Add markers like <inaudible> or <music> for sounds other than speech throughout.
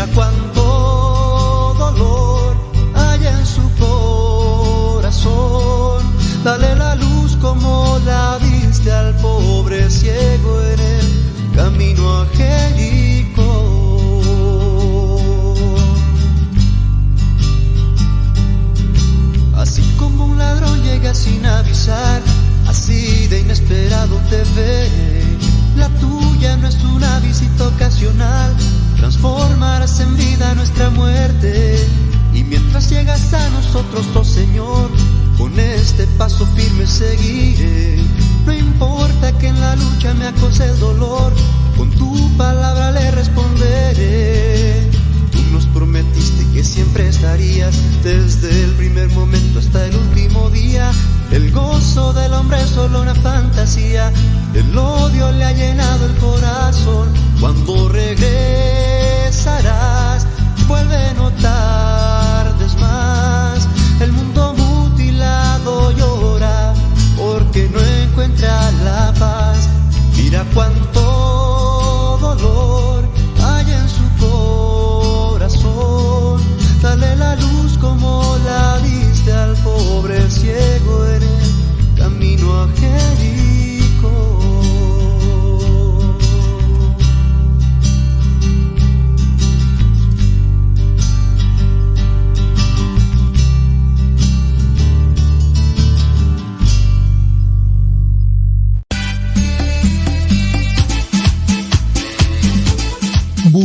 Mira cuánto dolor hay en su corazón. Dale la luz como la diste al pobre ciego en el camino a. Así como un ladrón llega sin avisar, así de inesperado te ve. La tuya no es una visita ocasional, transformarás en vida nuestra muerte. Y mientras llegas a nosotros, oh Señor, con este paso firme seguiré. No importa que en la lucha me acose el dolor, con tu palabra le responderé. Tú nos prometiste que siempre estarías desde el primer momento hasta el último día. El gozo del hombre es solo una fantasía. El odio le ha llenado el corazón. Cuando regresarás, vuelve no tardes más. El mundo mutilado llora porque no encuentra la paz. Mira cuánto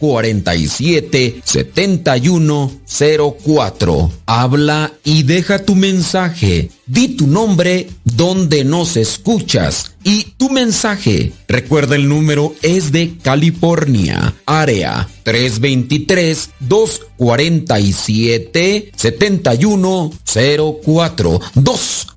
247 7104. Habla y deja tu mensaje. Di tu nombre donde nos escuchas y tu mensaje. Recuerda el número es de California, área 323 247 7104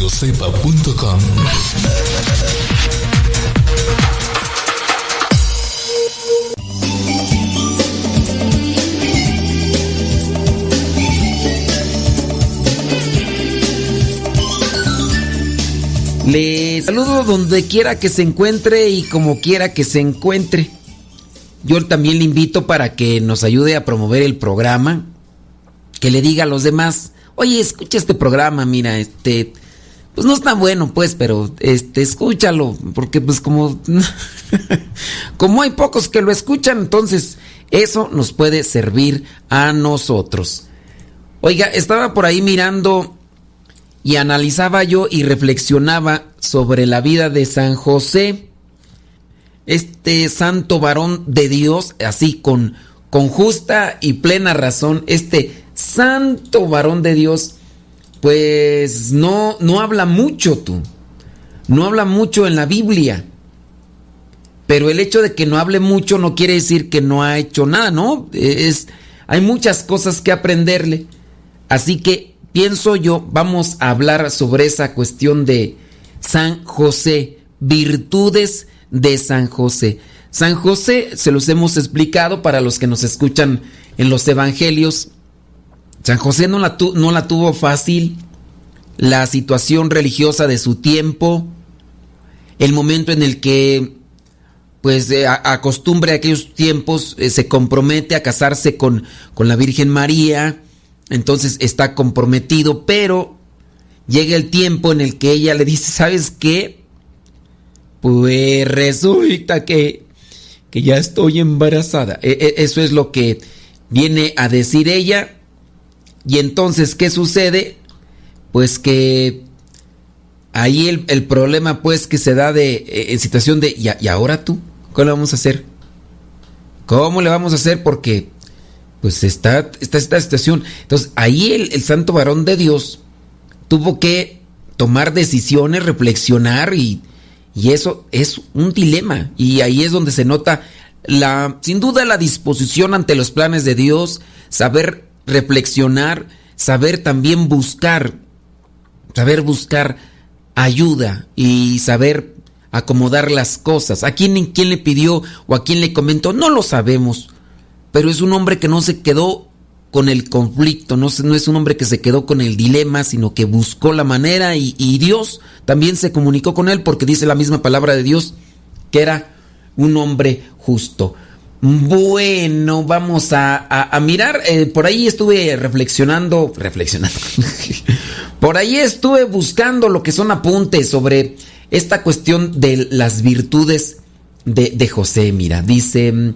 radiocepa.com Le saludo donde quiera que se encuentre y como quiera que se encuentre. Yo también le invito para que nos ayude a promover el programa, que le diga a los demás, oye, escucha este programa, mira, este, pues no está bueno, pues, pero este, escúchalo, porque pues como, <laughs> como hay pocos que lo escuchan, entonces eso nos puede servir a nosotros. Oiga, estaba por ahí mirando y analizaba yo y reflexionaba sobre la vida de San José, este santo varón de Dios, así con, con justa y plena razón, este santo varón de Dios, pues no, no habla mucho tú, no habla mucho en la Biblia. Pero el hecho de que no hable mucho no quiere decir que no ha hecho nada, ¿no? Es, hay muchas cosas que aprenderle. Así que pienso yo, vamos a hablar sobre esa cuestión de San José, virtudes de San José. San José, se los hemos explicado para los que nos escuchan en los evangelios. San José no la, no la tuvo fácil. La situación religiosa de su tiempo, el momento en el que, pues, eh, a, a, aquellos tiempos, eh, se compromete a casarse con, con la Virgen María entonces está comprometido, pero llega el tiempo en el que ella le dice, ¿sabes qué? pues resulta que, que ya estoy embarazada. E, e, eso es lo que viene a decir ella. Y entonces, ¿qué sucede? Pues que ahí el, problema pues que se da de e, en situación de ¿y, ¿y, ahora tú? ¿Cómo le vamos a hacer? ¿Cómo le vamos a hacer? Porque pues está, está esta situación. Entonces ahí el, el santo varón de Dios tuvo que tomar decisiones, reflexionar y y eso es un dilema. Y ahí es donde se nota la, sin duda, la disposición ante los planes de Dios, saber reflexionar, saber también buscar, saber buscar ayuda y saber acomodar las cosas. ¿A quién, quién le pidió o a quién le comentó? No lo sabemos. Pero es un hombre que no se quedó con el conflicto, no, no, es un hombre que se quedó con el dilema, sino que buscó la manera y, Dios también se comunicó con él porque dice la misma palabra de Dios que era un hombre justo. Bueno, vamos a, mirar, eh, por ahí estuve reflexionando, reflexionando, <laughs> por ahí estuve buscando lo que son apuntes sobre esta cuestión de las virtudes de, de José. Mira, dice...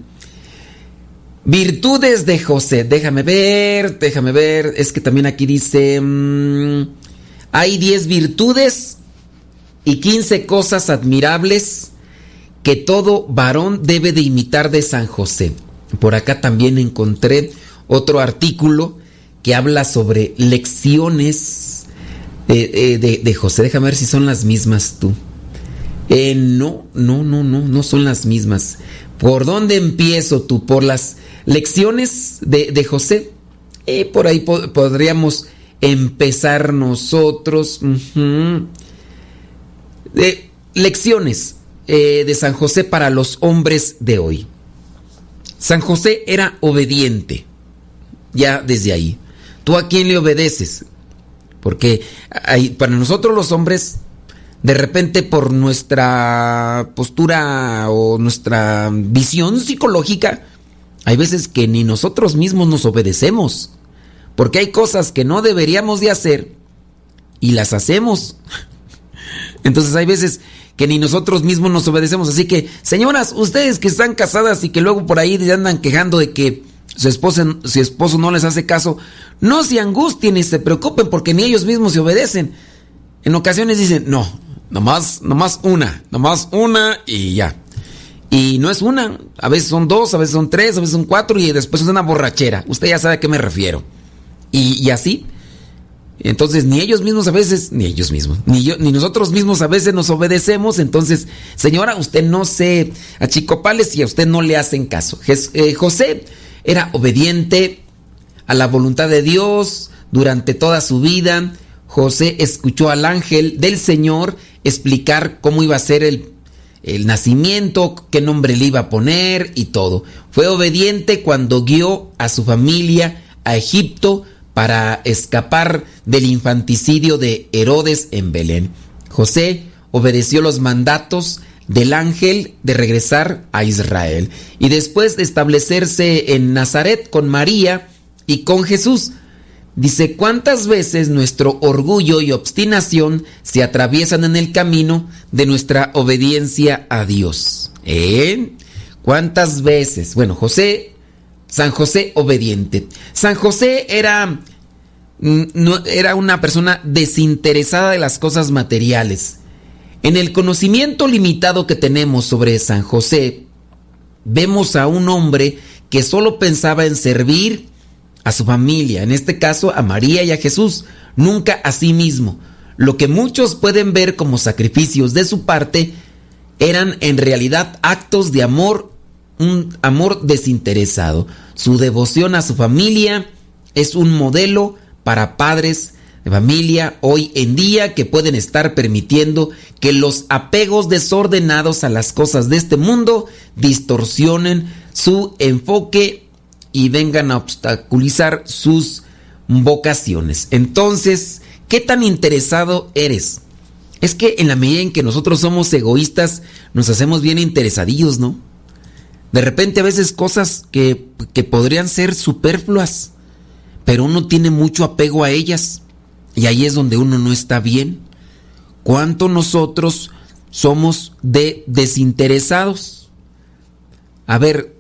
Virtudes de José. Déjame ver, déjame ver. Es que también aquí dice... Mm, hay 10 virtudes y 15 cosas admirables que todo varón debe de imitar de San José. Por acá también encontré otro artículo que habla sobre lecciones de, de José. Déjame ver si son las mismas tú. Eh, no, no, no, no, no son las mismas. ¿Por dónde empiezo tú? ¿Por las lecciones de, José? Eh, por ahí podríamos empezar nosotros. lecciones eh, de San José para los hombres de hoy. San José era obediente, ya desde ahí. ¿Tú a quién le obedeces? Porque para nosotros los hombres de repente por nuestra postura o nuestra visión psicológica, hay veces que ni nosotros mismos nos obedecemos, porque hay cosas que no deberíamos de hacer y las hacemos. <laughs> Entonces hay veces que ni nosotros mismos nos obedecemos, así que señoras, ustedes que están casadas y que luego por ahí andan quejando de que su esposo, su esposo no les hace caso, no se angustien ni se preocupen porque ni ellos mismos se obedecen. En ocasiones dicen, no, Nomás, nomás una, nomás una y ya. Y no es una, a veces son dos, a veces son tres, a veces son cuatro y después es una borrachera. Usted ya sabe a qué me refiero. Y, así. Entonces, ni ellos mismos a veces, ni ellos mismos, ni yo, ni nosotros mismos a veces nos obedecemos. Entonces, señora, usted no se achicopales y a usted no le hacen caso. Eh, José era obediente a la voluntad de Dios durante toda su vida. José escuchó al ángel del Señor explicar cómo iba a ser el, nacimiento, qué nombre le iba a poner y todo. Fue obediente cuando guió a su familia a Egipto para escapar del infanticidio de Herodes en Belén. José obedeció los mandatos del ángel de regresar a Israel y después de establecerse en Nazaret con María y con Jesús, Dice, ¿cuántas veces nuestro orgullo y obstinación se atraviesan en el camino de nuestra obediencia a Dios? ¿Eh? ¿Cuántas veces? Bueno, José, San José obediente. San José era, mm, no, era una persona desinteresada de las cosas materiales. En el conocimiento limitado que tenemos sobre San José, vemos a un hombre que solo pensaba en servir, a su familia, en este caso a María y a Jesús, nunca a sí mismo. Lo que muchos pueden ver como sacrificios de su parte eran en realidad actos de amor, un amor desinteresado. Su devoción a su familia es un modelo para padres de familia hoy en día que pueden estar permitiendo que los apegos desordenados a las cosas de este mundo distorsionen su enfoque y vengan a obstaculizar sus vocaciones. Entonces, ¿qué tan interesado eres? Es que en la medida en que nosotros somos egoístas, nos hacemos bien interesadillos, ¿no? De repente a veces cosas que, que podrían ser superfluas, pero uno tiene mucho apego a ellas y ahí es donde uno no está bien. ¿Cuánto nosotros somos de desinteresados. A ver,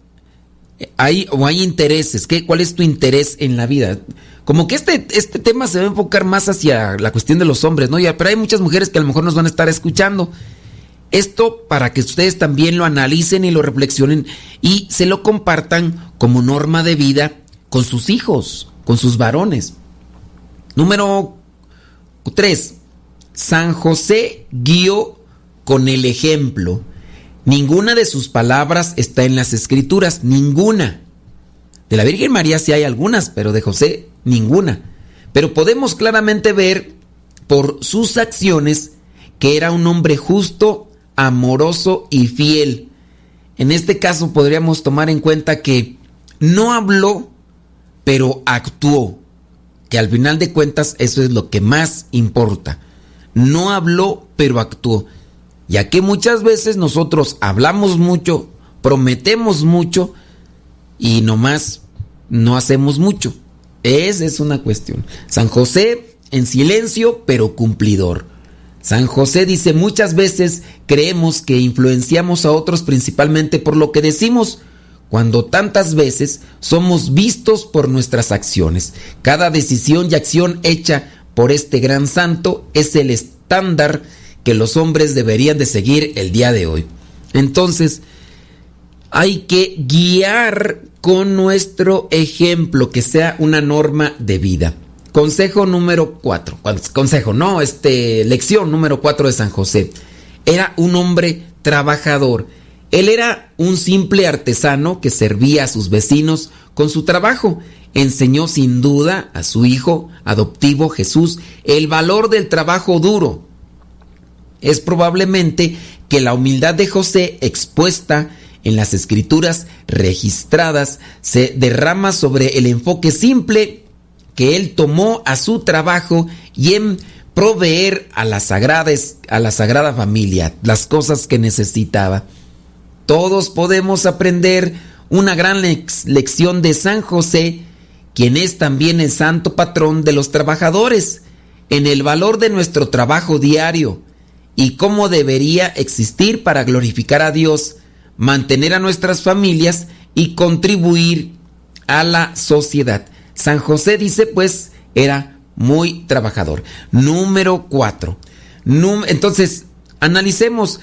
hay o hay intereses, ¿qué, ¿cuál es tu interés en la vida? Como que este, este tema se va a enfocar más hacia la cuestión de los hombres, ¿no? Ya, pero hay muchas mujeres que a lo mejor nos van a estar escuchando. Esto para que ustedes también lo analicen y lo reflexionen y se lo compartan como norma de vida con sus hijos, con sus varones. Número 3. San José guió con el ejemplo. Ninguna de sus palabras está en las escrituras, ninguna. De la Virgen María sí hay algunas, pero de José ninguna. Pero podemos claramente ver por sus acciones que era un hombre justo, amoroso y fiel. En este caso podríamos tomar en cuenta que no habló, pero actuó. Que al final de cuentas eso es lo que más importa. No habló, pero actuó. Ya que muchas veces nosotros hablamos mucho, prometemos mucho y nomás no hacemos mucho. Esa es una cuestión. San José en silencio, pero cumplidor. San José dice muchas veces creemos que influenciamos a otros principalmente por lo que decimos, cuando tantas veces somos vistos por nuestras acciones. Cada decisión y acción hecha por este gran santo es el estándar que los hombres deberían de seguir el día de hoy. Entonces, hay que guiar con nuestro ejemplo, que sea una norma de vida. Consejo número 4. Consejo, no, este, lección número 4 de San José. Era un hombre trabajador. Él era un simple artesano que servía a sus vecinos con su trabajo. Enseñó sin duda a su hijo adoptivo Jesús el valor del trabajo duro, es probablemente que la humildad de José expuesta en las escrituras registradas se derrama sobre el enfoque simple que él tomó a su trabajo y en proveer a la sagrada, a la sagrada familia las cosas que necesitaba. Todos podemos aprender una gran lección de San José, quien es también el santo patrón de los trabajadores, en el valor de nuestro trabajo diario y cómo debería existir para glorificar a Dios, mantener a nuestras familias y contribuir a la sociedad. San José dice pues era muy trabajador. Número cuatro. Entonces, analicemos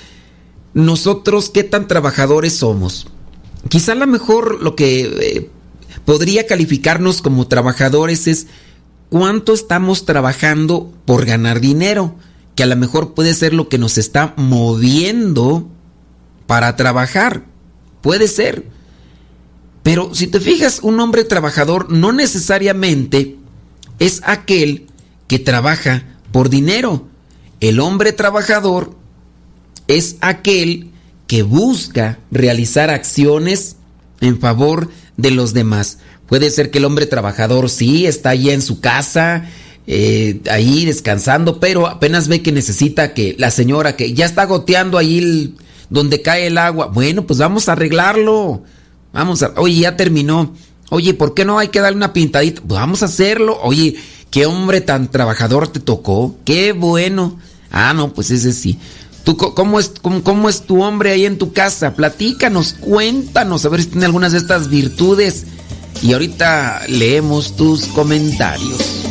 nosotros qué tan trabajadores somos. Quizá a lo mejor lo que eh, podría calificarnos como trabajadores es cuánto estamos trabajando por ganar dinero que a lo mejor puede ser lo que nos está moviendo para trabajar. Puede ser. Pero si te fijas, un hombre trabajador no necesariamente es aquel que trabaja por dinero. El hombre trabajador es aquel que busca realizar acciones en favor de los demás. Puede ser que el hombre trabajador sí está ahí en su casa, eh, ahí descansando, pero apenas ve que necesita que la señora que ya está goteando ahí donde cae el agua, bueno, pues vamos a arreglarlo. Vamos a, oye, ya terminó. Oye, ¿por qué no hay que darle una pintadita? Pues vamos a hacerlo. Oye, qué hombre tan trabajador te tocó. Qué bueno. Ah, no, pues ese sí. ¿Tú, cómo, es, cómo, cómo es tu hombre ahí en tu casa? Platícanos, cuéntanos, a ver si tiene algunas de estas virtudes. Y ahorita leemos tus comentarios.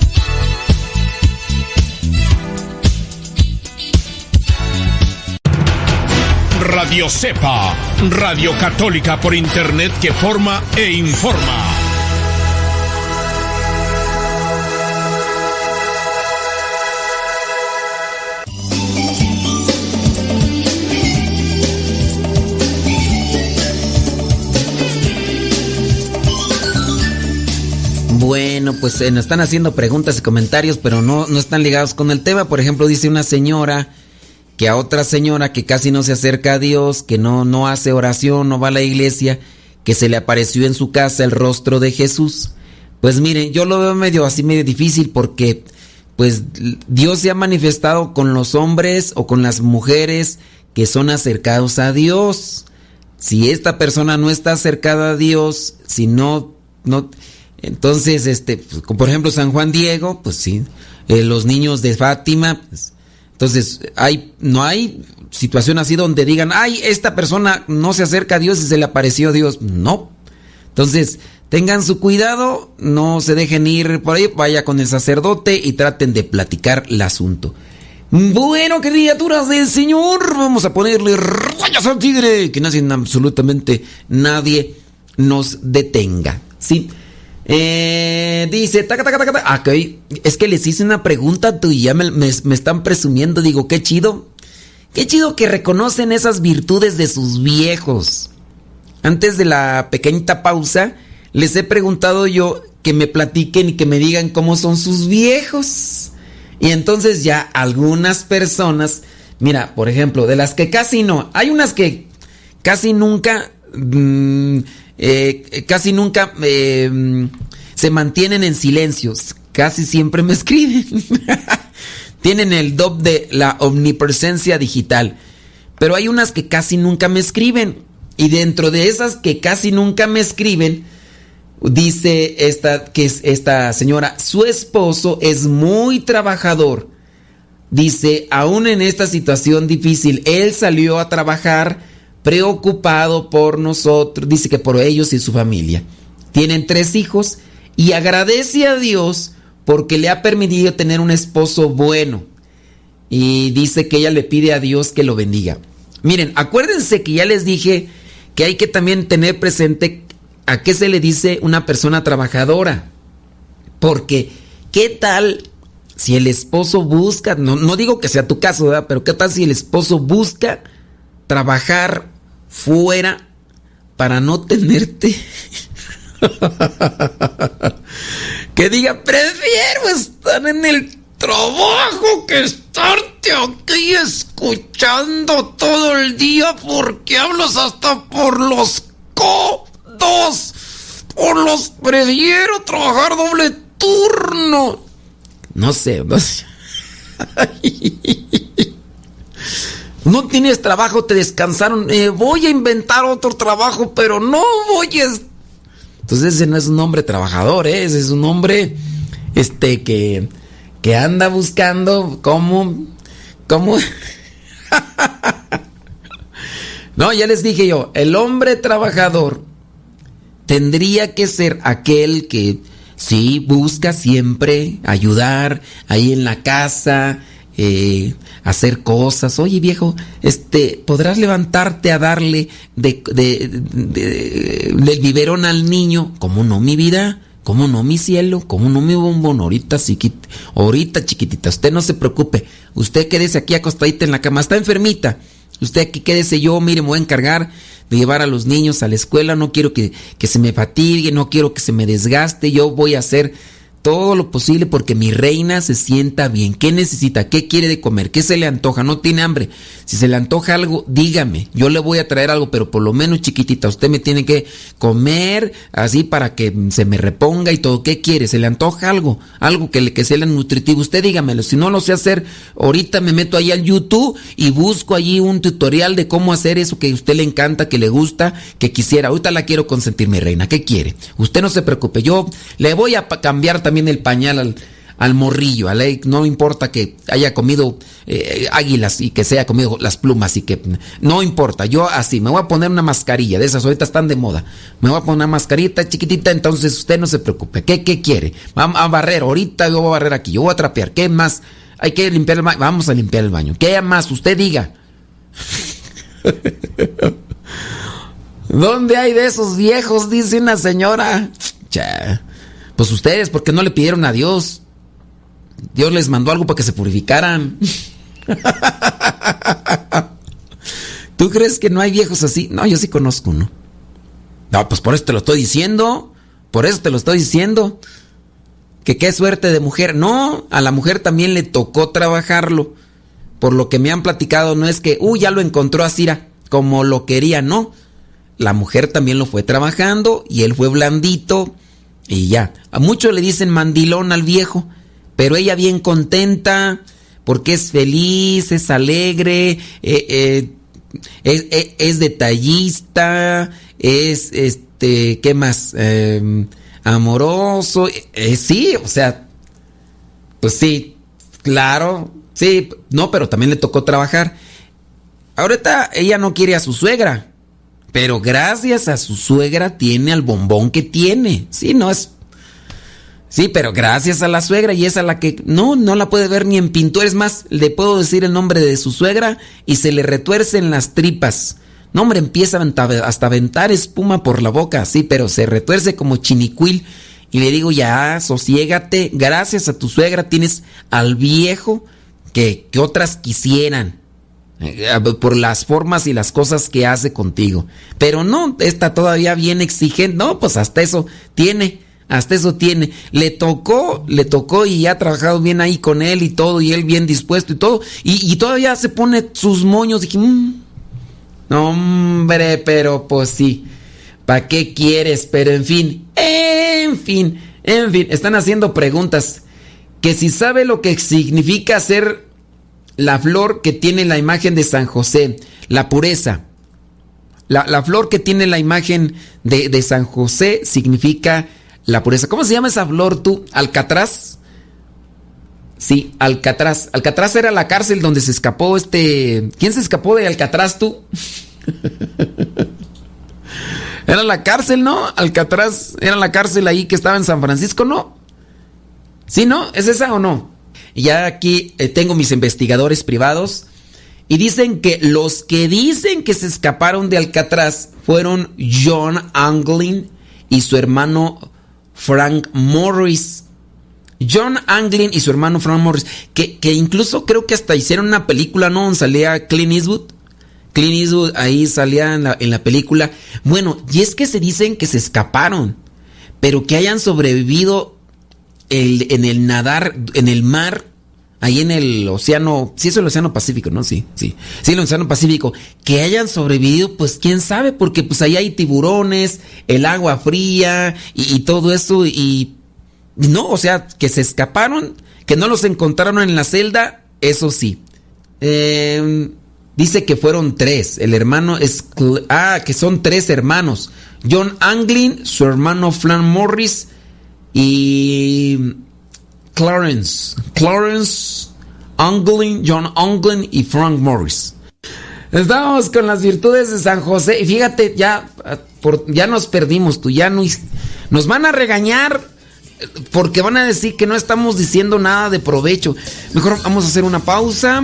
Radio Cepa, Radio Católica por Internet que forma e informa. Bueno, pues eh, nos están haciendo preguntas y comentarios, pero no, no están ligados con el tema. Por ejemplo, dice una señora que a otra señora que casi no se acerca a Dios, que no, no hace oración, no va a la iglesia, que se le apareció en su casa el rostro de Jesús. Pues miren, yo lo veo medio así, medio difícil porque pues Dios se ha manifestado con los hombres o con las mujeres que son acercados a Dios. Si esta persona no está acercada a Dios, si no, no, entonces, este, pues, por ejemplo, San Juan Diego, pues sí, eh, los niños de Fátima, pues, entonces, hay, no hay situación así donde digan, ay, esta persona no se acerca a Dios y se le apareció Dios. No. Entonces, tengan su cuidado, no se dejen ir por ahí, vaya con el sacerdote y traten de platicar el asunto. Bueno, criaturas del Señor, vamos a ponerle rayas al tigre, que no absolutamente nadie nos detenga. ¿sí? Eh, dice, taca, taca, taca, taca. Okay. Es que les hice una pregunta tú y ya me, están presumiendo. Digo, qué chido. Qué chido que reconocen esas virtudes de sus viejos. Antes de la pequeñita pausa, les he preguntado yo que me platiquen y que me digan cómo son sus viejos. Y entonces ya algunas personas, mira, por ejemplo, de las que casi no, hay unas que casi nunca... Mmm, eh, casi nunca eh, se mantienen en silencio, casi siempre me <laughs> escriben. Tienen el DOP de la omnipresencia digital, pero hay unas que casi nunca me escriben. Y dentro de esas que casi nunca me escriben, dice esta, que es esta señora, su esposo es muy trabajador. Dice, aún en esta situación difícil, él salió a trabajar preocupado por nosotros, dice que por ellos y su familia. Tienen tres hijos y agradece a Dios porque le ha permitido tener un esposo bueno. Y dice que ella le pide a Dios que lo bendiga. Miren, acuérdense que ya les dije que hay que también tener presente a qué se le dice una persona trabajadora. Porque, ¿qué tal si el esposo busca, no, no digo que sea tu caso, pero qué tal si el esposo busca trabajar fuera para no tenerte. <laughs> que diga, prefiero estar en el trabajo que estarte aquí escuchando todo el día porque hablas hasta por los codos. Por los prefiero trabajar doble turno. No sé, <laughs> no. No tienes trabajo, te descansaron. Eh, voy a inventar otro trabajo, pero no voy a. Entonces ese no es un hombre trabajador, ¿eh? ese es un hombre este, que, que anda buscando cómo. cómo. <laughs> no, ya les dije yo, el hombre trabajador tendría que ser aquel que sí busca siempre ayudar ahí en la casa, eh, hacer cosas. Oye, viejo, este, ¿podrás levantarte a darle de, del biberón al niño? ¿Cómo no, mi vida? ¿Cómo no, mi cielo? ¿Cómo no, mi bombón? Ahorita, chiquita, ahorita, chiquitita, usted no se preocupe. Usted quédese aquí acostadita en la cama. Está enfermita. Usted aquí quédese yo, mire, me voy a encargar de llevar a los niños a la escuela. No quiero que, que se me fatigue, no quiero que se me desgaste. Yo voy a hacer todo lo posible porque mi reina se sienta bien. ¿Qué necesita? ¿Qué quiere de comer? ¿Qué se le antoja? No tiene hambre. Si se le antoja algo, dígame. Yo le voy a traer algo, pero por lo menos chiquitita, usted me tiene que comer así para que se me reponga y todo. ¿Qué quiere? ¿Se le antoja algo? Algo que, le, que sea nutritivo. Usted dígamelo. Si no lo sé hacer, ahorita me meto ahí al YouTube y busco allí un tutorial de cómo hacer eso que a usted le encanta, que le gusta, que quisiera. Ahorita la quiero consentir, mi reina. ¿Qué quiere? Usted no se preocupe. Yo le voy a cambiar también el pañal al morrillo, no importa que haya comido eh, águilas y que se haya comido las plumas y que no importa, yo así, me voy a poner una mascarilla, de esas ahorita están de moda, me voy a poner una mascarita chiquitita, entonces usted no se preocupe, ¿qué, qué quiere? Vamos a barrer, ahorita yo voy a barrer aquí, yo voy a trapear, ¿qué más? Hay que limpiar el baño, vamos a limpiar el baño, ¿qué más? Usted diga. <laughs> ¿Dónde hay de esos viejos? Dice una señora. Pues ustedes, porque no le pidieron a Dios? Dios les mandó algo para que se purificaran. <laughs> ¿Tú crees que no hay viejos así? No, yo sí conozco, ¿no? No, pues por eso te lo estoy diciendo. Por eso te lo estoy diciendo. Que qué suerte de mujer. No, a la mujer también le tocó trabajarlo. Por lo que me han platicado, no es que, uy, ya lo encontró a Cira como lo quería, no. La mujer también lo fue trabajando y él fue blandito y ya. A muchos le dicen mandilón al viejo pero ella bien contenta porque es feliz, es alegre, eh, eh, es, detallista, es, este, ¿qué más? Em, amoroso, eh, sí, o sea, pues sí, claro, sí, no, pero también le tocó trabajar. Ahorita ella no quiere a su suegra, pero gracias a su suegra tiene al bombón que tiene. Sí, no es Sí, pero gracias a la suegra y es a la que no, no la puede ver ni en pintura. Es más, le puedo decir el nombre de su suegra y se le retuercen las tripas. No, hombre, empieza hasta aventar espuma por la boca, sí, pero se retuerce como chinicuil. Y le digo, ya, sosiégate, gracias a tu suegra tienes al viejo que, que otras quisieran por las formas y las cosas que hace contigo. Pero no, está todavía bien exigente. No, pues hasta eso tiene. Hasta eso tiene. Le tocó, le tocó y ha trabajado bien ahí con él y todo, y él bien dispuesto y todo. Y, todavía se pone sus moños. Dije, mm, hombre, pero pues sí. ¿Para qué quieres? Pero en fin, en fin, en fin. Están haciendo preguntas. Que si sabe lo que significa ser la flor que tiene la imagen de San José, la pureza. La, flor que tiene la imagen de, de San José significa la pureza. ¿Cómo se llama esa flor tú? ¿Alcatraz? Sí, Alcatraz. Alcatraz era la cárcel donde se escapó este... ¿Quién se escapó de Alcatraz tú? <laughs> era la cárcel, ¿no? Alcatraz era la cárcel ahí que estaba en San Francisco, ¿no? ¿Sí, no? ¿Es esa o no? Ya aquí eh, tengo mis investigadores privados y dicen que los que dicen que se escaparon de Alcatraz fueron John Anglin y su hermano Frank Morris. John Anglin y su hermano Frank Morris, que, incluso creo que hasta hicieron una película, ¿no? Salía Clint Eastwood. Clint Eastwood ahí salía en la, película. Bueno, y es que se dicen que se escaparon, pero que hayan sobrevivido en el nadar, en el mar, ahí en el océano, sí es el océano Pacífico, ¿no? Sí, sí, sí, el océano Pacífico, que hayan sobrevivido, pues quién sabe, porque pues ahí hay tiburones, el agua fría y, todo eso, y no, o sea, que se escaparon, que no los encontraron en la celda, eso sí. Em, dice que fueron tres, el hermano es, ah, que son tres hermanos, John Anglin, su hermano Flan Morris y Clarence, Clarence Anglin, John Anglin y Frank Morris. Estamos con las virtudes de San José y fíjate, ya, ya nos perdimos, tú ya no, nos van a regañar porque van a decir que no estamos diciendo nada de provecho. Mejor vamos a hacer una pausa.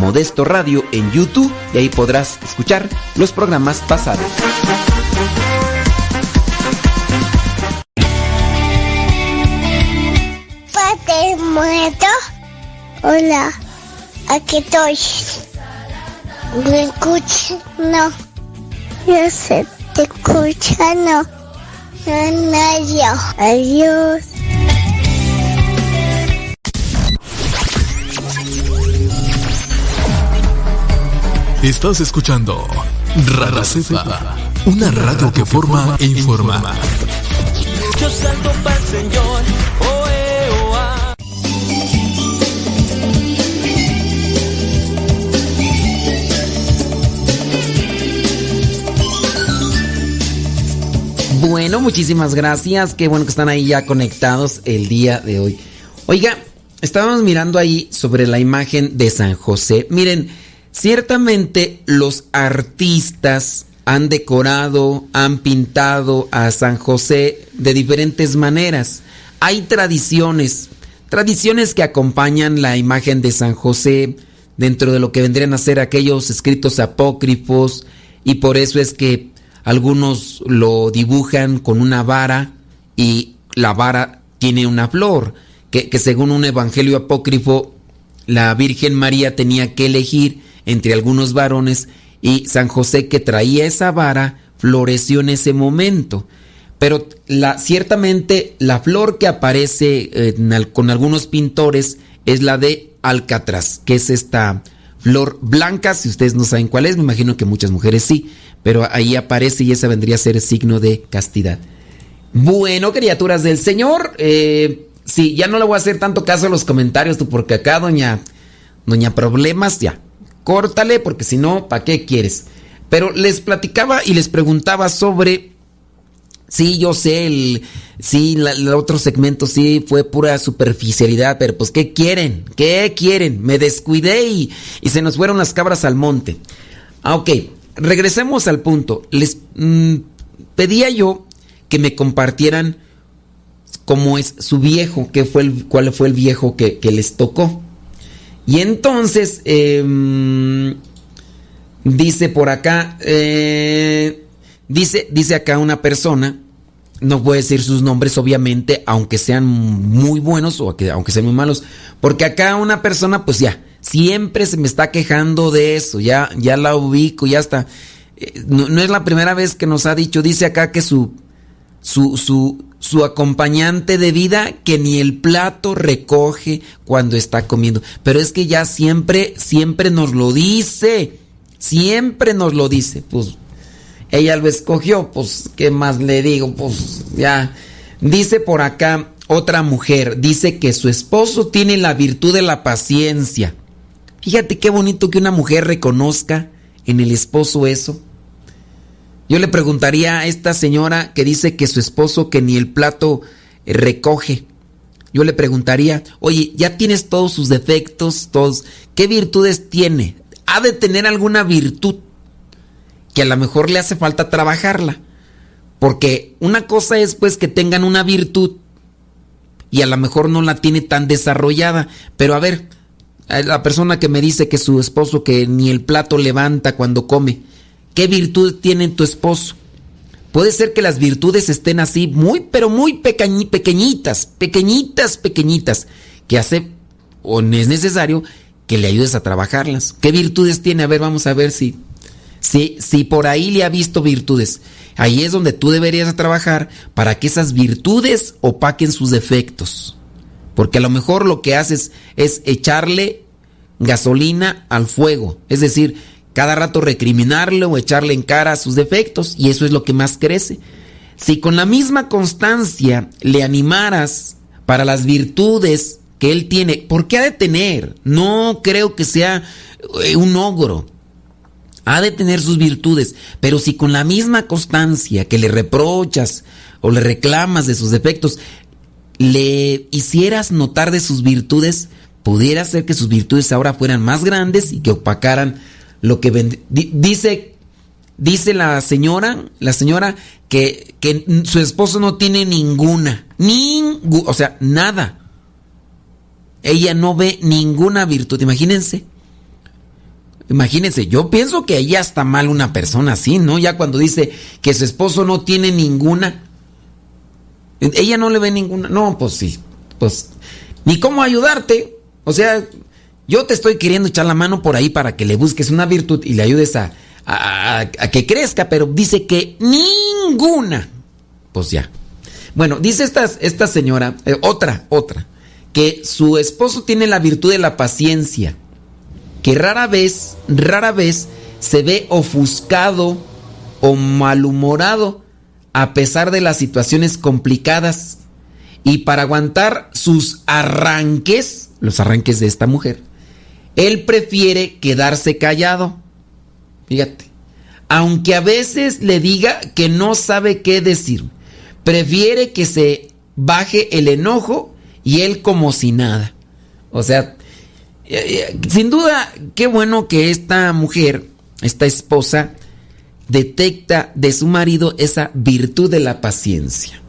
Modesto Radio en YouTube y ahí podrás escuchar los programas pasados. Padre muerto. Hola, aquí estoy. ¿Me escuchas? No. Yo sé, te escucha, no. No, no, yo. Adiós. Estás escuchando Radio Cepa, una radio que forma e informa. Yo salto para el Señor. Bueno, muchísimas gracias. Qué bueno que están ahí ya conectados el día de hoy. Oiga, estábamos mirando ahí sobre la imagen de San José. Miren, ciertamente los artistas han decorado, han pintado a San José de diferentes maneras. Hay tradiciones, tradiciones que acompañan la imagen de San José dentro de lo que vendrían a ser aquellos escritos apócrifos y por eso es que algunos lo dibujan con una vara y la vara tiene una flor, que, que según un evangelio apócrifo la Virgen María tenía que elegir entre algunos varones y San José que traía esa vara floreció en ese momento. Pero la, ciertamente la flor que aparece con algunos pintores es la de alcatraz, que es esta flor blanca, si ustedes no saben cuál es, me imagino que muchas mujeres sí, pero ahí aparece y esa vendría a ser signo de castidad. Bueno, criaturas del Señor, eh, sí, ya no le voy a hacer tanto caso a los comentarios, tú, porque acá doña, doña Problemas, ya, córtale, porque si no, ¿para qué quieres? Pero les platicaba y les preguntaba sobre, sí, yo sé, el, sí, la- el otro segmento sí fue pura superficialidad, pero pues, ¿qué quieren? ¿Qué quieren? Me descuidé y, y se nos fueron las cabras al monte. Ah, ok, regresemos al punto. Les mm, pedía yo que me compartieran cómo es su viejo, qué fue el, cuál fue el viejo que, que les tocó. Y entonces, em, dice por acá, eh, dice, dice acá una persona, no a decir sus nombres obviamente, aunque sean muy buenos o que, aunque sean muy malos, porque acá una persona pues ya, siempre se me está quejando de eso, ya, ya la ubico, ya está. Eh, No, es la primera vez que nos ha dicho, dice acá que su, su, su acompañante de vida que ni el plato recoge cuando está comiendo. Pero es que ya siempre, siempre nos lo dice. Siempre nos lo dice. Pues ella lo escogió, pues, ¿qué más le digo? Pues ya. Dice por acá otra mujer, dice que su esposo tiene la virtud de la paciencia. Fíjate qué bonito que una mujer reconozca en el esposo eso. Yo le preguntaría a esta señora que dice que su esposo que ni el plato eh, recoge. Yo le preguntaría, oye, ya tienes todos sus defectos, todos, ¿qué virtudes tiene? Ha de tener alguna virtud que a lo mejor le hace falta trabajarla. Porque una cosa es pues que tengan una virtud y a lo mejor no la tiene tan desarrollada. Pero a ver, la persona que me dice que su esposo que ni el plato levanta cuando come, ¿qué virtud tiene tu esposo? Puede ser que las virtudes estén así, muy, pero muy pequeñi- pequeñitas, pequeñitas, pequeñitas, que hace o es necesario que le ayudes a trabajarlas. ¿Qué virtudes tiene? A ver, vamos a ver si, si, si por ahí le ha visto virtudes. Ahí es donde tú deberías trabajar para que esas virtudes opaquen sus defectos. Porque a lo mejor lo que haces es echarle gasolina al fuego. Es decir, cada rato recriminarle o echarle en cara sus defectos y eso es lo que más crece. Si con la misma constancia le animaras para las virtudes que él tiene, ¿por qué ha de tener? No creo que sea eh, un ogro. Ha de tener sus virtudes, pero si con la misma constancia que le reprochas o le reclamas de sus defectos, le hicieras notar de sus virtudes, pudiera ser que sus virtudes ahora fueran más grandes y que opacaran lo que dice dice la señora, la señora que, que su esposo no tiene ninguna, o sea, nada. Ella no ve ninguna virtud, imagínense. Imagínense, yo pienso que ella está mal una persona así, ¿no? Ya cuando dice que su esposo no tiene ninguna, ella no le ve ninguna, no, pues sí, pues ni cómo ayudarte. O sea, yo te estoy queriendo echar la mano por ahí para que le busques una virtud y le ayudes a, que crezca, pero dice que ninguna. Pues ya. Bueno, dice esta, esta señora, eh, otra, otra, que su esposo tiene la virtud de la paciencia, que rara vez, rara vez se ve ofuscado o malhumorado a pesar de las situaciones complicadas y para aguantar sus arranques, los arranques de esta mujer, él prefiere quedarse callado. Fíjate. Aunque a veces le diga que no sabe qué decir, prefiere que se baje el enojo y él como si nada. O sea, eh, eh, sin duda, qué bueno que esta mujer, esta esposa, detecta de su marido esa virtud de la paciencia.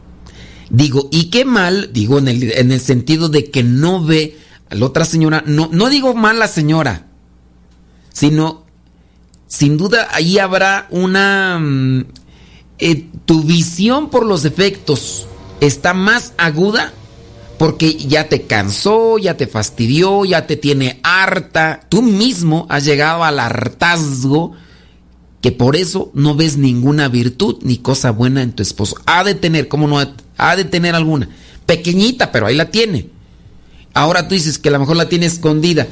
Digo, y qué mal, digo en el, en el sentido de que no ve la otra señora, no, no digo mal la señora, sino sin duda ahí habrá una... Mm, eh, tu visión por los efectos está más aguda porque ya te cansó, ya te fastidió, ya te tiene harta. Tú mismo has llegado al hartazgo que por eso no ves ninguna virtud ni cosa buena en tu esposo. Ha de tener, ¿cómo no? Ha de tener alguna. Pequeñita, pero ahí la tiene. Ahora tú dices que a lo mejor la tiene escondida.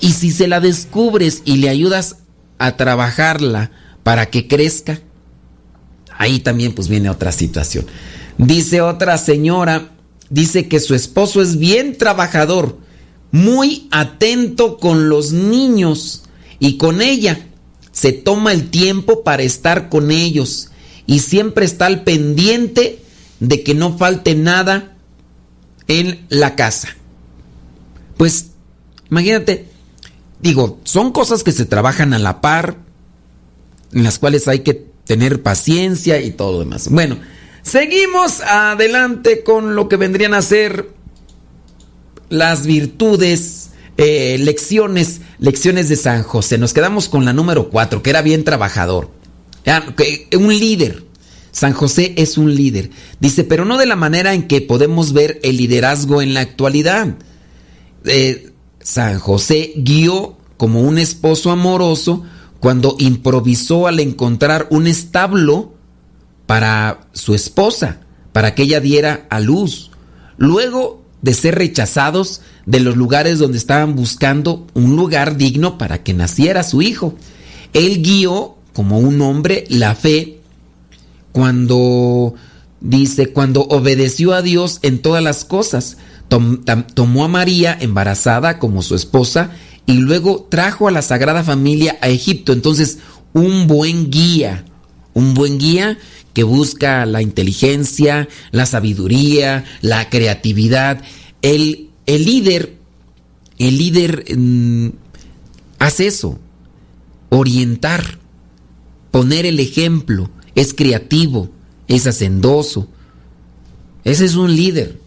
Y si se la descubres y le ayudas a trabajarla para que crezca, ahí también pues viene otra situación. Dice otra señora, dice que su esposo es bien trabajador, muy atento con los niños y con ella. Se toma el tiempo para estar con ellos y siempre está al pendiente de que no falte nada en la casa. Pues, imagínate, digo, son cosas que se trabajan a la par, en las cuales hay que tener paciencia y todo lo demás. Bueno, seguimos adelante con lo que vendrían a ser las virtudes, eh, lecciones, lecciones de San José. Nos quedamos con la número 4, que era bien trabajador. Un líder. San José es un líder. Dice, pero no de la manera en que podemos ver el liderazgo en la actualidad. Eh, San José guió como un esposo amoroso cuando improvisó al encontrar un establo para su esposa, para que ella diera a luz. Luego de ser rechazados de los lugares donde estaban buscando un lugar digno para que naciera su hijo. Él guió como un hombre la fe cuando dice, cuando obedeció a Dios en todas las cosas, tomó a María embarazada como su esposa y luego trajo a la Sagrada Familia a Egipto. Entonces, un buen guía, un buen guía que busca la inteligencia, la sabiduría, la creatividad. El, el líder, el líder mm, hace eso, orientar, poner el ejemplo, es creativo, es hacendoso. Ese es un líder.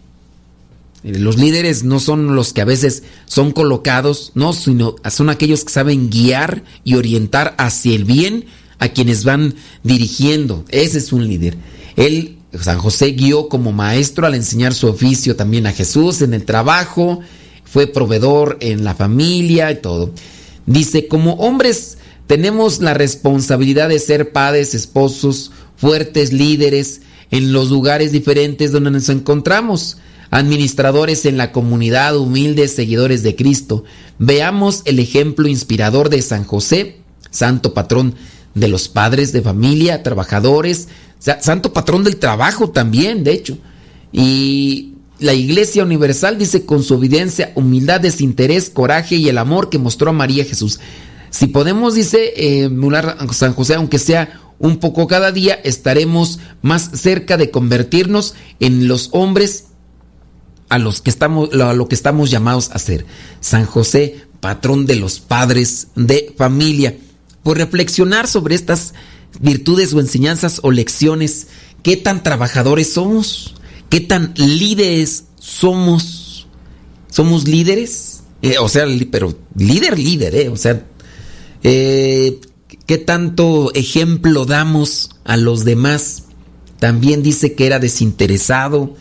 Los líderes no son los que a veces son colocados, no, sino son aquellos que saben guiar y orientar hacia el bien a quienes van dirigiendo. Ese es un líder. Él, San José, guió como maestro al enseñar su oficio también a Jesús en el trabajo, fue proveedor en la familia y todo. Dice, como hombres tenemos la responsabilidad de ser padres, esposos, fuertes líderes en los lugares diferentes donde nos encontramos, administradores en la comunidad, humildes seguidores de Cristo. Veamos el ejemplo inspirador de San José, santo patrón de los padres de familia, trabajadores, santo patrón del trabajo también, de hecho. Y la Iglesia Universal dice con su evidencia, humildad, desinterés, coraje y el amor que mostró a María Jesús. Si podemos, dice eh, San José, aunque sea un poco cada día, estaremos más cerca de convertirnos en los hombres a los que estamos, a lo que estamos llamados a ser. San José, patrón de los padres de familia. pues reflexionar sobre estas virtudes o enseñanzas o lecciones. ¿Qué tan trabajadores somos? ¿Qué tan líderes somos? ¿Somos líderes? Eh, o sea, pero líder, líder, ¿eh? O sea, eh, ¿qué tanto ejemplo damos a los demás? También dice que era desinteresado,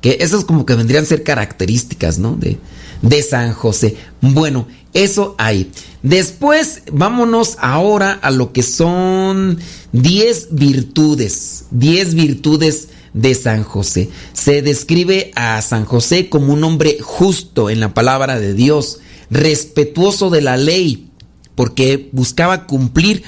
que esas como que vendrían a ser características, ¿no? De, de San José. Bueno, eso hay. Después, vámonos ahora a lo que son 10 virtudes. 10 virtudes de San José. Se describe a San José como un hombre justo en la palabra de Dios, respetuoso de la ley, porque buscaba cumplir.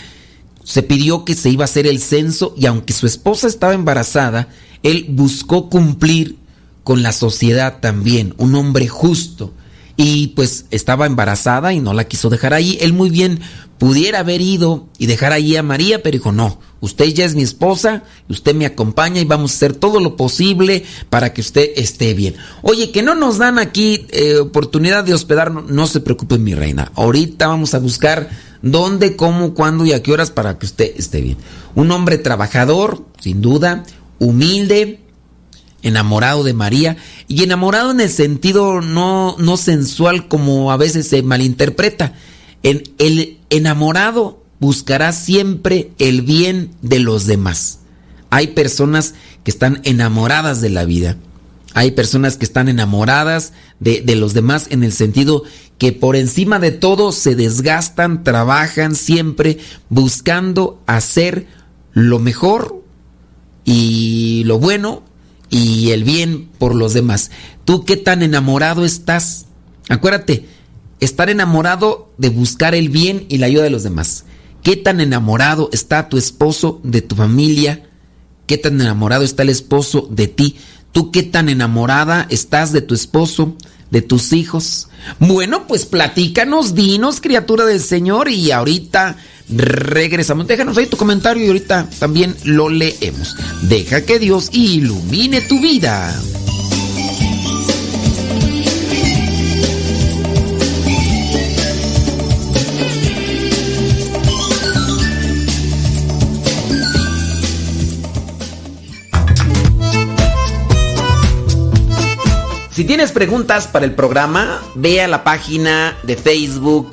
Se pidió que se iba a hacer el censo y aunque su esposa estaba embarazada, él buscó cumplir con la sociedad también, un hombre justo y pues estaba embarazada y no la quiso dejar ahí. Él muy bien pudiera haber ido y dejar ahí a María, pero dijo, no, usted ya es mi esposa, usted me acompaña y vamos a hacer todo lo posible para que usted esté bien. Oye, que no nos dan aquí eh, oportunidad de hospedarnos, no se preocupe mi reina, ahorita vamos a buscar dónde, cómo, cuándo y a qué horas para que usted esté bien. Un hombre trabajador, sin duda, humilde, enamorado de María y enamorado en el sentido no, no sensual como a veces se malinterpreta. El enamorado buscará siempre el bien de los demás. Hay personas que están enamoradas de la vida. Hay personas que están enamoradas de, de, los demás en el sentido que por encima de todo se desgastan, trabajan siempre buscando hacer lo mejor y lo bueno y el bien por los demás. ¿Tú qué tan enamorado estás? Acuérdate, estar enamorado de buscar el bien y la ayuda de los demás. ¿Qué tan enamorado está tu esposo de tu familia? ¿Qué tan enamorado está el esposo de ti? ¿Tú qué tan enamorada estás de tu esposo, de tus hijos? Bueno, pues platícanos, dinos, criatura del Señor, y ahorita regresamos. Déjanos ahí tu comentario y ahorita también lo leemos. Deja que Dios ilumine tu vida. Si tienes preguntas para el programa, ve a la página de Facebook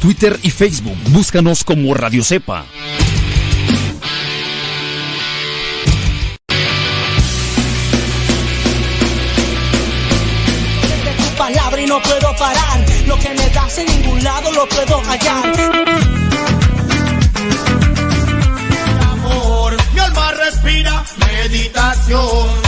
Twitter y Facebook. Búscanos como Radio Cepa. palabra y no puedo parar. Lo que me das en ningún lado lo puedo hallar. Amor, mi alma respira meditación.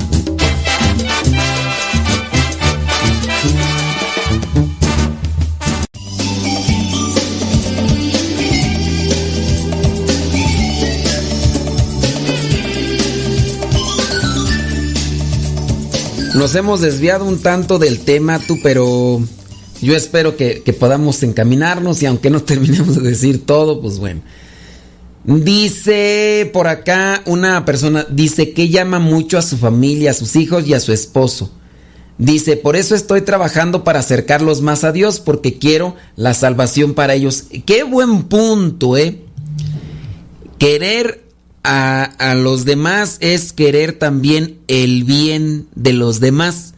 Nos hemos desviado un tanto del tema, tú, pero yo espero que, podamos encaminarnos y aunque no <laughs> terminemos de decir todo, pues bueno. Dice por acá una persona, dice que llama mucho a su familia, a sus hijos y a su esposo. Dice, por eso estoy trabajando para acercarlos más a Dios, porque quiero la salvación para ellos. Qué buen punto, ¿eh? Querer a, los demás es querer también el bien de los demás.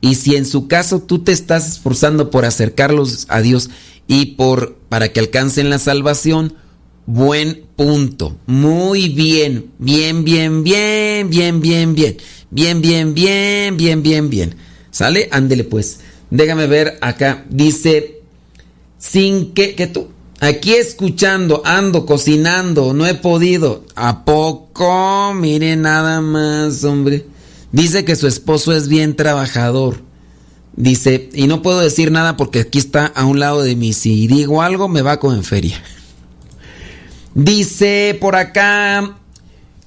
Y si en su caso tú te estás esforzando por acercarlos a Dios y por para que alcancen la salvación, buen punto. Muy bien. Bien, bien, bien, bien, bien, bien. Bien, bien, bien, bien, bien, bien. ¿Sale? Ándele pues. Déjame ver acá. Dice, sin que, que tú, aquí escuchando, ando, cocinando, no he podido. ¿A poco? Mire nada más, hombre. Dice que su esposo es bien trabajador. Dice, y no puedo decir nada porque aquí está a un lado de mí. Si digo algo, me va como en feria. Dice por acá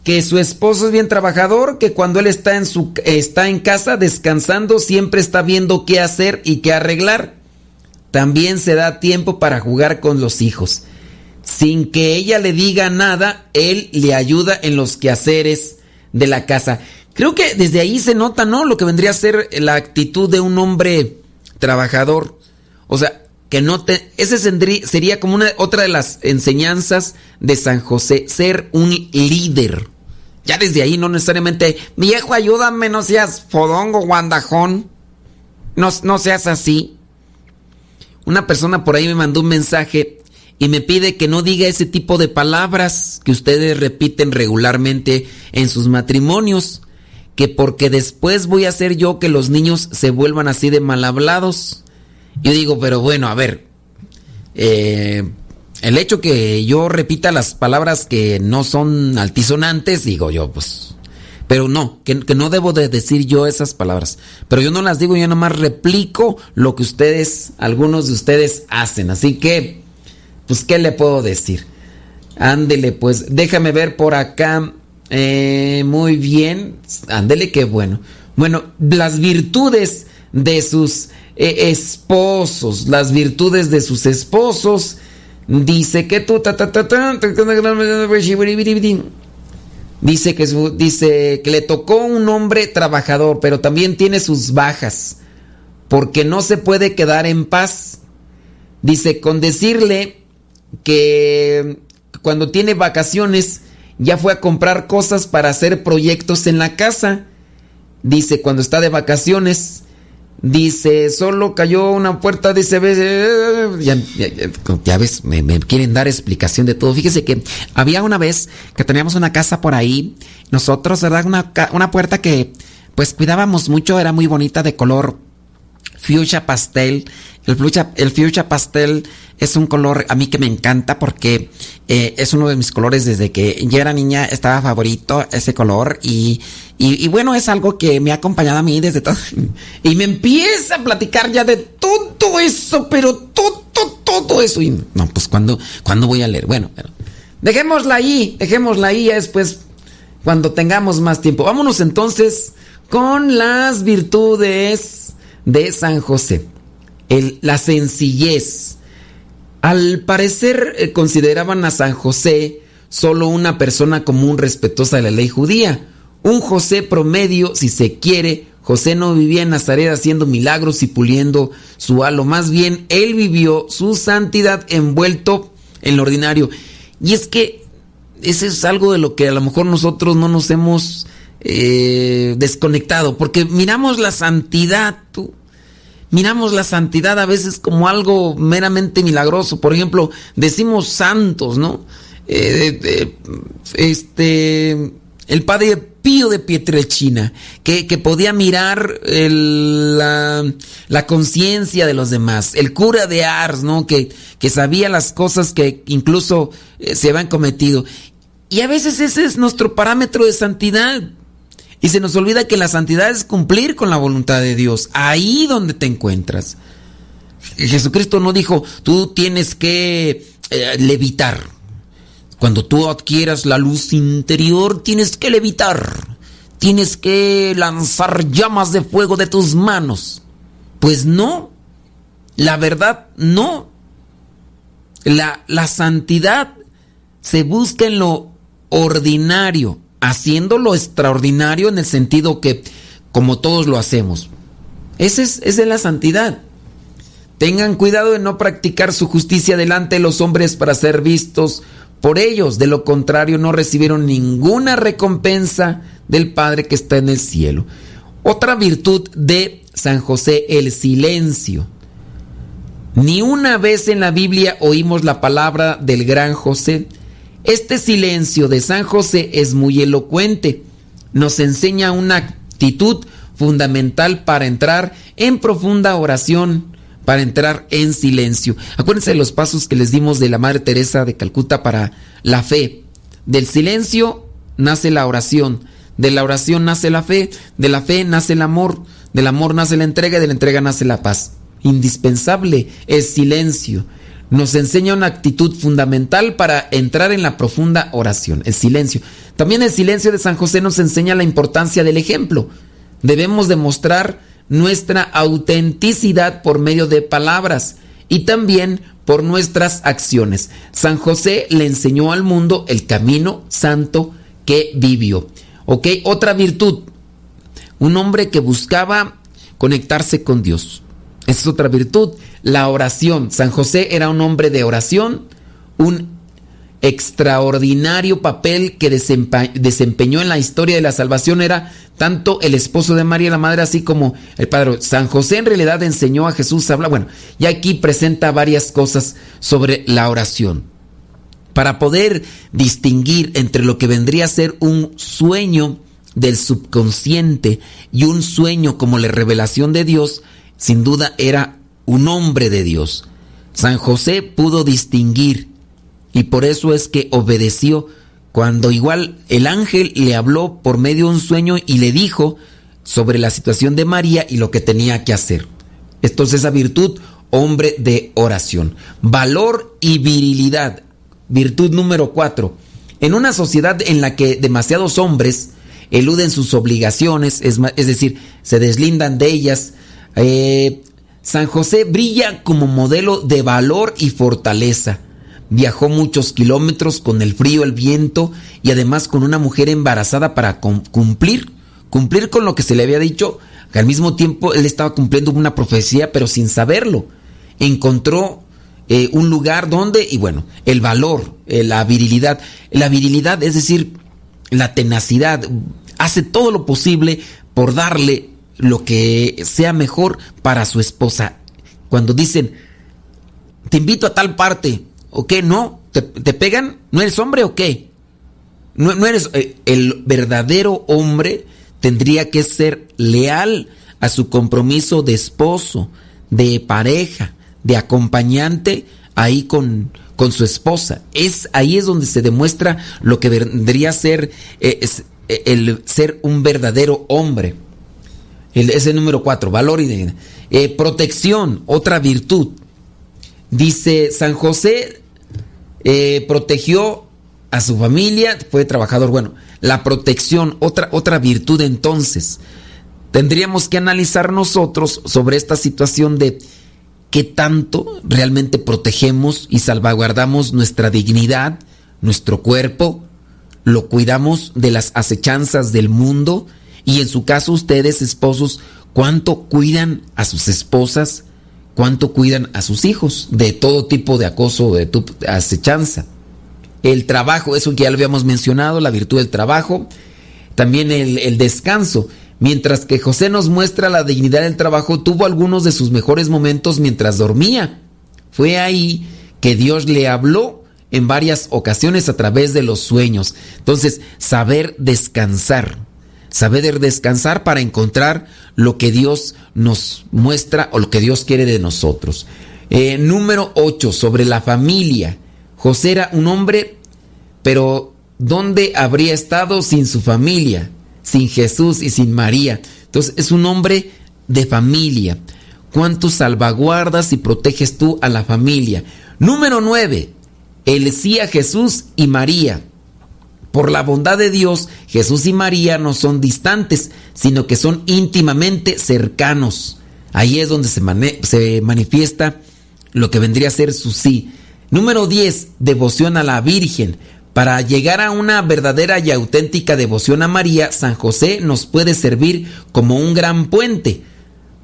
que su esposo es bien trabajador, que cuando él está en su está en casa descansando, siempre está viendo qué hacer y qué arreglar. También se da tiempo para jugar con los hijos. Sin que ella le diga nada, él le ayuda en los quehaceres de la casa. Creo que desde ahí se nota, ¿no? Lo que vendría a ser la actitud de un hombre trabajador. O sea, que no te... Ese sería como una, otra de las enseñanzas de San José, ser un líder. Ya desde ahí no necesariamente, viejo, ayúdame, no seas fodongo, guandajón. No, no seas así. Una persona por ahí me mandó un mensaje y me pide que no diga ese tipo de palabras que ustedes repiten regularmente en sus matrimonios, que porque después voy a hacer yo que los niños se vuelvan así de mal hablados. Yo digo, pero bueno, a ver, eh, el hecho que yo repita las palabras que no son altisonantes, digo yo, pues... Pero no, que, no debo de decir yo esas palabras. Pero yo no las digo, yo nomás replico lo que ustedes, algunos de ustedes hacen. Así que, pues, ¿qué le puedo decir? Ándele, pues, déjame ver por acá. Eh, muy bien, ándele, qué bueno. Bueno, las virtudes de sus eh, esposos, las virtudes de sus esposos. Dice que tú... dice que, dice que le tocó un hombre trabajador, pero también tiene sus bajas, porque no se puede quedar en paz. Dice, con decirle que cuando tiene vacaciones ya fue a comprar cosas para hacer proyectos en la casa. Dice, cuando está de vacaciones, Dice, solo cayó una puerta, dice, ya, ya, ves, me, me, quieren dar explicación de todo. Fíjese que había una vez que teníamos una casa por ahí, nosotros, ¿verdad? Una, una puerta que pues cuidábamos mucho, era muy bonita de color fuchsia pastel. El fuchsia, el fuchsia pastel es un color a mí que me encanta porque eh, es uno de mis colores desde que yo era niña, estaba favorito ese color y, y, bueno, es algo que me ha acompañado a mí desde todo. <laughs> Y me empieza a platicar ya de todo eso, pero todo, todo eso. Y no, pues cuando, cuando voy a leer. Bueno, pero dejémosla ahí, dejémosla ahí después cuando tengamos más tiempo. Vámonos entonces con las virtudes de San José. La sencillez. Al parecer eh, consideraban a San José solo una persona común respetuosa de la ley judía. Un José promedio, si se quiere. José no vivía en Nazaret haciendo milagros y puliendo su halo. Más bien, él vivió su santidad envuelto en lo ordinario. Y es que ese es algo de lo que a lo mejor nosotros no nos hemos eh, desconectado, porque miramos la santidad, miramos la santidad a veces como algo meramente milagroso. Por ejemplo, decimos santos, ¿no? Eh, este, el padre Pío de Pietrelchina, que, que podía mirar la, la conciencia de los demás, el cura de Ars, ¿no? Que, que sabía las cosas que incluso eh, se habían cometido. Y a veces ese es nuestro parámetro de santidad. Y se nos olvida que la santidad es cumplir con la voluntad de Dios, ahí donde te encuentras. Jesucristo no dijo, tú tienes que eh, levitar. Cuando tú adquieras la luz interior, tienes que levitar. Tienes que lanzar llamas de fuego de tus manos. Pues no. La verdad, no. La, la santidad se busca en lo ordinario haciendo lo extraordinario en el sentido que, como todos lo hacemos. Esa es, es la santidad. Tengan cuidado de no practicar su justicia delante de los hombres para ser vistos por ellos. De lo contrario, no recibieron ninguna recompensa del Padre que está en el cielo. Otra virtud de San José, el silencio. Ni una vez en la Biblia oímos la palabra del gran José Este silencio de San José es muy elocuente. Nos enseña una actitud fundamental para entrar en profunda oración, para entrar en silencio. Acuérdense de los pasos que les dimos de la Madre Teresa de Calcuta para la fe. Del silencio nace la oración, de la oración nace la fe, de la fe nace el amor, del amor nace la entrega y de la entrega nace la paz. Indispensable es silencio. Nos enseña una actitud fundamental para entrar en la profunda oración, el silencio. También el silencio de San José nos enseña la importancia del ejemplo. Debemos demostrar nuestra autenticidad por medio de palabras y también por nuestras acciones. San José le enseñó al mundo el camino santo que vivió. ¿Ok? Otra virtud. Un hombre que buscaba conectarse con Dios. Esa es otra virtud. La oración. San José era un hombre de oración, un extraordinario papel que desempeñó en la historia de la salvación era tanto el esposo de María la Madre así como el Padre. San José en realidad enseñó a Jesús a hablar. Bueno, y aquí presenta varias cosas sobre la oración. Para poder distinguir entre lo que vendría a ser un sueño del subconsciente y un sueño como la revelación de Dios, sin duda era un hombre de Dios. San José pudo distinguir y por eso es que obedeció cuando igual el ángel le habló por medio de un sueño y le dijo sobre la situación de María y lo que tenía que hacer. Entonces esa virtud, hombre de oración. Valor y virilidad. Virtud número cuatro. En una sociedad en la que demasiados hombres eluden sus obligaciones, es, decir, se deslindan de ellas, eh, San José brilla como modelo de valor y fortaleza. Viajó muchos kilómetros con el frío, el viento y además con una mujer embarazada para cumplir, cumplir con lo que se le había dicho, que al mismo tiempo él estaba cumpliendo una profecía pero sin saberlo. Encontró eh, un lugar donde, y bueno, el valor, eh, la virilidad, la virilidad es decir, la tenacidad, hace todo lo posible por darle lo que sea mejor para su esposa. Cuando dicen, te invito a tal parte, ¿O qué? ¿No? ¿Te, pegan? ¿No eres hombre o qué? No, no eres... Eh, el verdadero hombre tendría que ser leal a su compromiso de esposo, de pareja, de acompañante ahí con, con su esposa. Es, ahí es donde se demuestra lo que vendría a ser eh, eh, el ser un verdadero hombre. El, ese número cuatro, valor y de, protección, otra virtud. Dice San José eh, protegió a su familia, fue trabajador. Bueno, la protección, otra, otra virtud entonces. Tendríamos que analizar nosotros sobre esta situación de qué tanto realmente protegemos y salvaguardamos nuestra dignidad, nuestro cuerpo, lo cuidamos de las acechanzas del mundo y en su caso ustedes esposos, ¿cuánto cuidan a sus esposas? cuánto cuidan a sus hijos de todo tipo de acoso, de acechanza. El trabajo, eso que ya lo habíamos mencionado, la virtud del trabajo. También el, el descanso. Mientras que José nos muestra la dignidad del trabajo, tuvo algunos de sus mejores momentos mientras dormía. Fue ahí que Dios le habló en varias ocasiones a través de los sueños. Entonces, saber descansar saber descansar para encontrar lo que Dios nos muestra o lo que Dios quiere de nosotros. Eh, número 8, sobre la familia. José era un hombre, pero ¿dónde habría estado sin su familia? Sin Jesús y sin María. Entonces es un hombre de familia. ¿Cuánto salvaguardas y proteges tú a la familia? Número 9, el sí a Jesús y María. Por la bondad de Dios, Jesús y María no son distantes, sino que son íntimamente cercanos. Ahí es donde se, se manifiesta lo que vendría a ser su sí. Número 10, devoción a la Virgen. Para llegar a una verdadera y auténtica devoción a María, San José nos puede servir como un gran puente.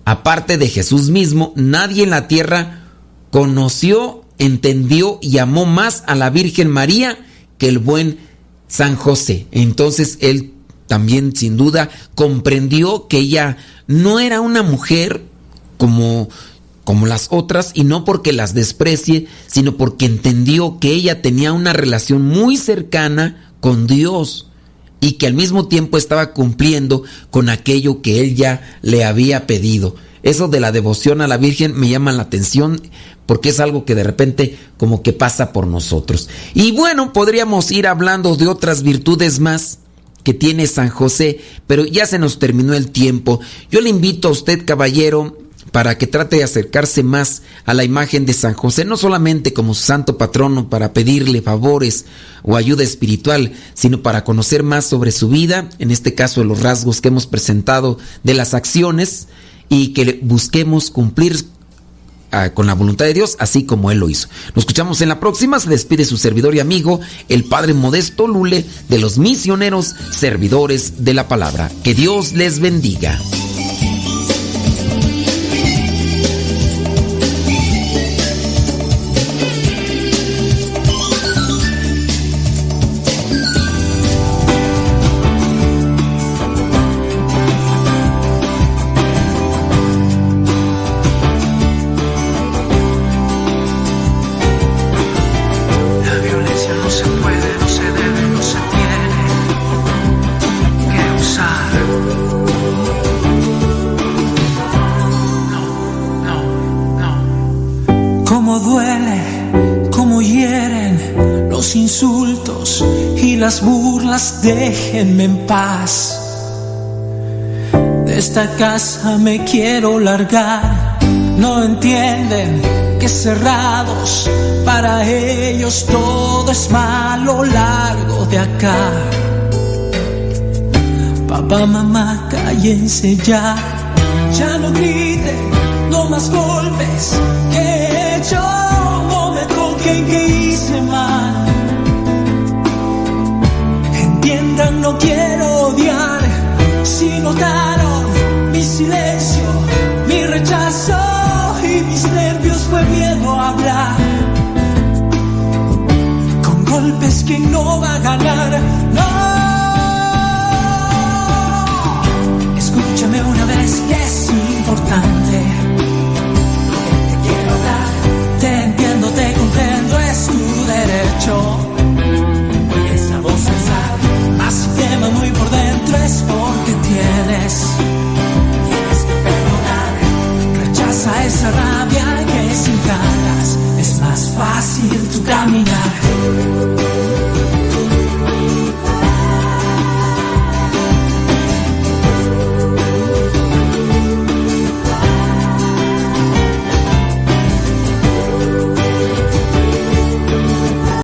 Aparte de Jesús mismo, nadie en la tierra conoció, entendió y amó más a la Virgen María que el buen San José. Entonces él también sin duda comprendió que ella no era una mujer como como las otras y no porque las desprecie, sino porque entendió que ella tenía una relación muy cercana con Dios y que al mismo tiempo estaba cumpliendo con aquello que él ya le había pedido. Eso de la devoción a la Virgen me llama la atención porque es algo que de repente como que pasa por nosotros. Y bueno, podríamos ir hablando de otras virtudes más que tiene San José, pero ya se nos terminó el tiempo. Yo le invito a usted, caballero, para que trate de acercarse más a la imagen de San José, no solamente como santo patrono para pedirle favores o ayuda espiritual, sino para conocer más sobre su vida, en este caso los rasgos que hemos presentado de las acciones, y que busquemos cumplir ah, con la voluntad de Dios, así como Él lo hizo. Nos escuchamos en la próxima. Se despide su servidor y amigo, el Padre Modesto Lule, de los misioneros servidores de la palabra. Que Dios les bendiga. Las burlas déjenme en paz. De esta casa me quiero largar. No entienden que cerrados para ellos todo es malo largo de acá. Papá, mamá, cállense ya. Ya no griten, no más golpes que he. No me toquen que hice mal no quiero odiar. Si notaron mi silencio, mi rechazo y mis nervios fue miedo a hablar. Con golpes que no va a ganar, no. Escúchame una vez, que quema muy por dentro es porque tienes. Tienes que perdonar. Rechaza esa rabia que sin ganas es más fácil tu caminar.